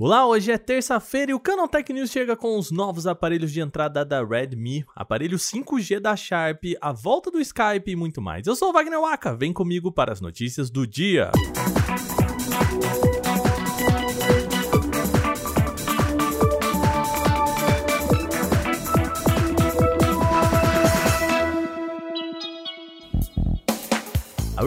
Olá, hoje é terça-feira e o Canaltech News chega com os novos aparelhos de entrada da Redmi, aparelho 5G da Sharp, a volta do Skype e muito mais. Eu sou o Wagner Waka, vem comigo para as notícias do dia. A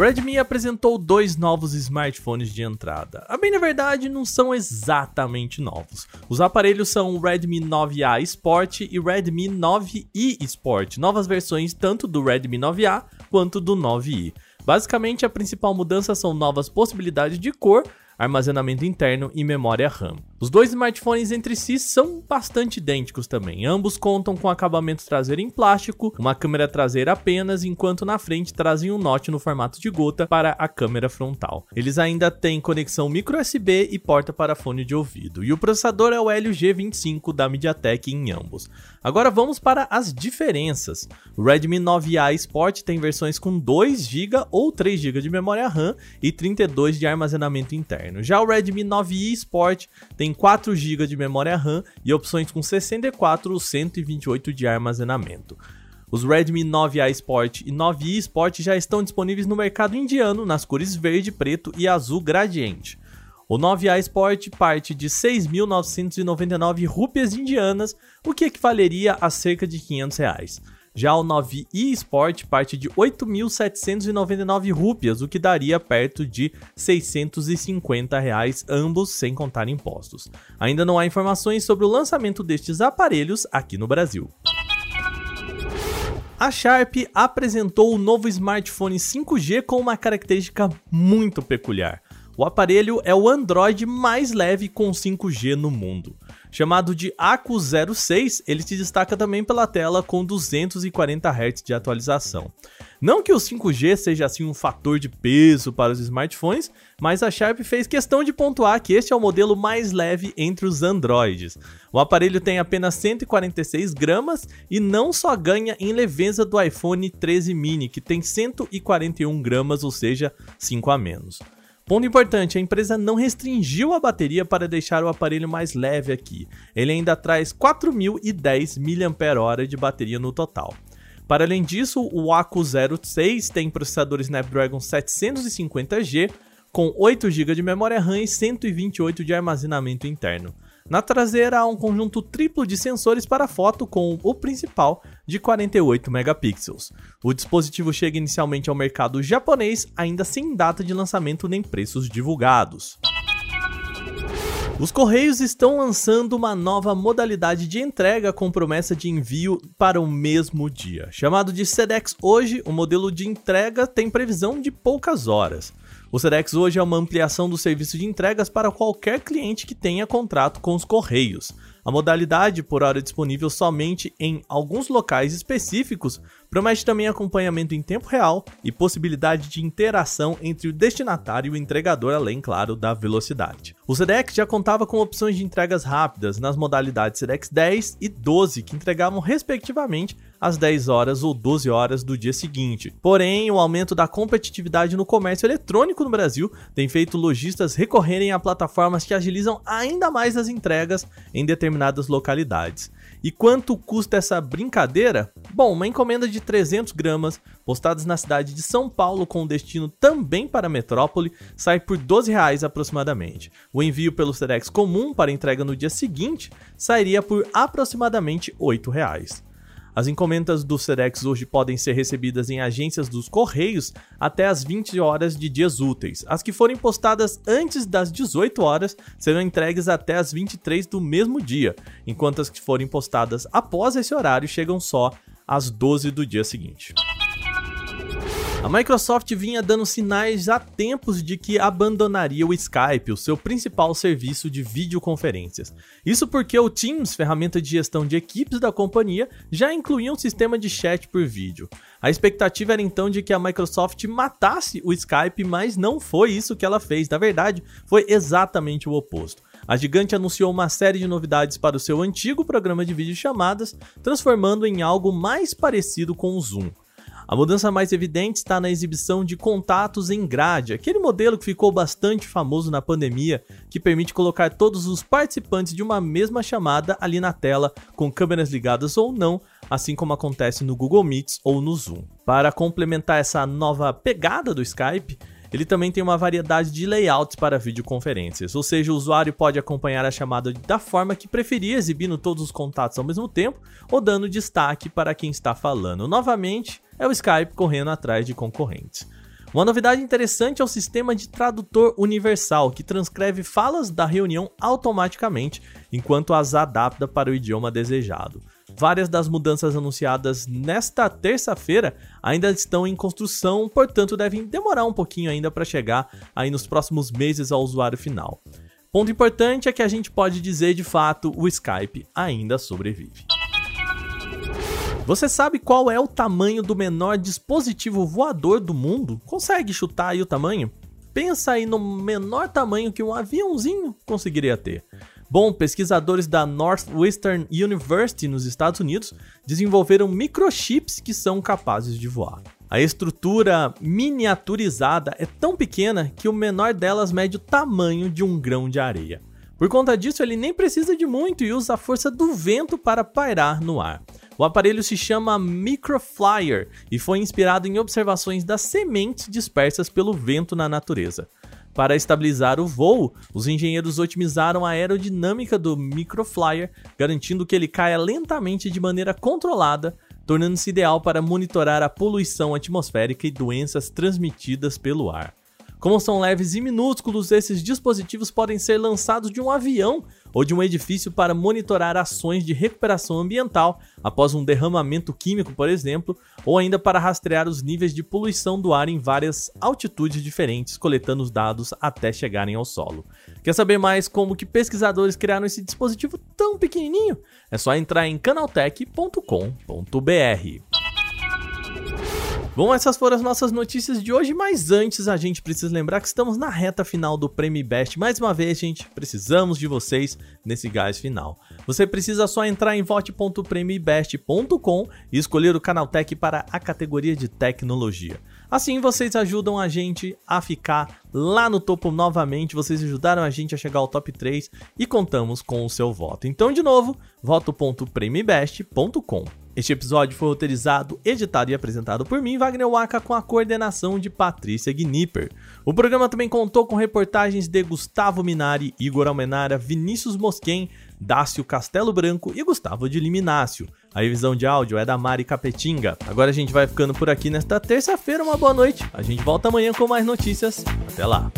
Redmi apresentou dois novos smartphones de entrada. A bem na verdade, não são exatamente novos. Os aparelhos são o Redmi 9A Sport e Redmi 9i Sport, novas versões tanto do Redmi 9A quanto do 9i. Basicamente, a principal mudança são novas possibilidades de cor, armazenamento interno e memória RAM. Os dois smartphones entre si são bastante idênticos também. Ambos contam com acabamento traseiro em plástico, uma câmera traseira apenas, enquanto na frente trazem um note no formato de gota para a câmera frontal. Eles ainda têm conexão micro USB e porta para fone de ouvido. E o processador é o Helio G25 da MediaTek em ambos. Agora vamos para as diferenças. O Redmi 9A Sport tem versões com 2 GB ou 3 GB de memória RAM e 32 de armazenamento interno. Já o Redmi 9i Sport tem 4 GB de memória RAM e opções com 64 ou 128 de armazenamento. Os Redmi 9A Sport e 9i Sport já estão disponíveis no mercado indiano nas cores verde, preto e azul gradiente. O 9A Sport parte de 6.999 rúpias indianas, o que equivaleria a cerca de 500 reais. Já o 9i Sport parte de 8.799 rúpias, o que daria perto de 650 reais, ambos sem contar impostos. Ainda não há informações sobre o lançamento destes aparelhos aqui no Brasil. A Sharp apresentou o novo smartphone 5G com uma característica muito peculiar. O aparelho é o Android mais leve com 5G no mundo. Chamado de Acu 06, ele se destaca também pela tela com 240 Hz de atualização. Não que o 5G seja assim um fator de peso para os smartphones, mas a Sharp fez questão de pontuar que este é o modelo mais leve entre os Androids. O aparelho tem apenas 146 gramas e não só ganha em leveza do iPhone 13 mini, que tem 141 gramas, ou seja, 5 a menos. Ponto importante, a empresa não restringiu a bateria para deixar o aparelho mais leve aqui. Ele ainda traz 4.010 mAh de bateria no total. Para além disso, o Acu 06 tem processador Snapdragon 750G com 8 GB de memória RAM e 128 de armazenamento interno. Na traseira há um conjunto triplo de sensores para foto com o principal de 48 megapixels. O dispositivo chega inicialmente ao mercado japonês, ainda sem data de lançamento nem preços divulgados. Os Correios estão lançando uma nova modalidade de entrega com promessa de envio para o mesmo dia. Chamado de SEDEX hoje, o modelo de entrega tem previsão de poucas horas. O Sedex hoje é uma ampliação do serviço de entregas para qualquer cliente que tenha contrato com os Correios. A modalidade, por hora disponível somente em alguns locais específicos, promete também acompanhamento em tempo real e possibilidade de interação entre o destinatário e o entregador, além, claro, da velocidade. O Sedex já contava com opções de entregas rápidas nas modalidades Sedex 10 e 12, que entregavam respectivamente às 10 horas ou 12 horas do dia seguinte. Porém, o aumento da competitividade no comércio eletrônico no Brasil tem feito lojistas recorrerem a plataformas que agilizam ainda mais as entregas em determinadas localidades. E quanto custa essa brincadeira? Bom, uma encomenda de 300 gramas, postadas na cidade de São Paulo com destino também para a metrópole, sai por 12 reais aproximadamente. O envio pelo Sedex comum para entrega no dia seguinte sairia por aproximadamente 8 reais. As encomendas do Sedex hoje podem ser recebidas em agências dos Correios até as 20 horas de dias úteis. As que forem postadas antes das 18 horas serão entregues até as 23 do mesmo dia, enquanto as que forem postadas após esse horário chegam só às 12 do dia seguinte. A Microsoft vinha dando sinais há tempos de que abandonaria o Skype, o seu principal serviço de videoconferências. Isso porque o Teams, ferramenta de gestão de equipes da companhia, já incluía um sistema de chat por vídeo. A expectativa era então de que a Microsoft matasse o Skype, mas não foi isso que ela fez. Na verdade, foi exatamente o oposto. A gigante anunciou uma série de novidades para o seu antigo programa de videochamadas, transformando em algo mais parecido com o Zoom. A mudança mais evidente está na exibição de contatos em grade, aquele modelo que ficou bastante famoso na pandemia, que permite colocar todos os participantes de uma mesma chamada ali na tela, com câmeras ligadas ou não, assim como acontece no Google Meets ou no Zoom. Para complementar essa nova pegada do Skype, ele também tem uma variedade de layouts para videoconferências, ou seja, o usuário pode acompanhar a chamada da forma que preferir, exibindo todos os contatos ao mesmo tempo ou dando destaque para quem está falando. Novamente, é o Skype correndo atrás de concorrentes. Uma novidade interessante é o sistema de tradutor universal, que transcreve falas da reunião automaticamente, enquanto as adapta para o idioma desejado. Várias das mudanças anunciadas nesta terça-feira ainda estão em construção, portanto devem demorar um pouquinho ainda para chegar aí nos próximos meses ao usuário final. Ponto importante é que a gente pode dizer de fato o Skype ainda sobrevive. Você sabe qual é o tamanho do menor dispositivo voador do mundo? Consegue chutar aí o tamanho? Pensa aí no menor tamanho que um aviãozinho conseguiria ter. Bom, pesquisadores da Northwestern University nos Estados Unidos desenvolveram microchips que são capazes de voar. A estrutura miniaturizada é tão pequena que o menor delas mede o tamanho de um grão de areia. Por conta disso, ele nem precisa de muito e usa a força do vento para pairar no ar. O aparelho se chama Microflyer e foi inspirado em observações das sementes dispersas pelo vento na natureza. Para estabilizar o voo, os engenheiros otimizaram a aerodinâmica do Microflyer, garantindo que ele caia lentamente de maneira controlada, tornando-se ideal para monitorar a poluição atmosférica e doenças transmitidas pelo ar. Como são leves e minúsculos, esses dispositivos podem ser lançados de um avião ou de um edifício para monitorar ações de recuperação ambiental após um derramamento químico, por exemplo, ou ainda para rastrear os níveis de poluição do ar em várias altitudes diferentes, coletando os dados até chegarem ao solo. Quer saber mais como que pesquisadores criaram esse dispositivo tão pequenininho? É só entrar em canaltech.com.br. Bom, essas foram as nossas notícias de hoje, mas antes a gente precisa lembrar que estamos na reta final do Prêmio Best. Mais uma vez, gente, precisamos de vocês nesse gás final. Você precisa só entrar em vote.premibest.com e escolher o Canaltech para a categoria de tecnologia. Assim vocês ajudam a gente a ficar lá no topo novamente, vocês ajudaram a gente a chegar ao top 3 e contamos com o seu voto. Então, de novo, voto.premibest.com. Este episódio foi roteirizado, editado e apresentado por mim, Wagner Waka, com a coordenação de Patrícia Gnipper. O programa também contou com reportagens de Gustavo Minari, Igor Almenara, Vinícius Mosquen, Dácio Castelo Branco e Gustavo de Liminácio. A revisão de áudio é da Mari Capetinga. Agora a gente vai ficando por aqui nesta terça-feira. Uma boa noite. A gente volta amanhã com mais notícias. Até lá.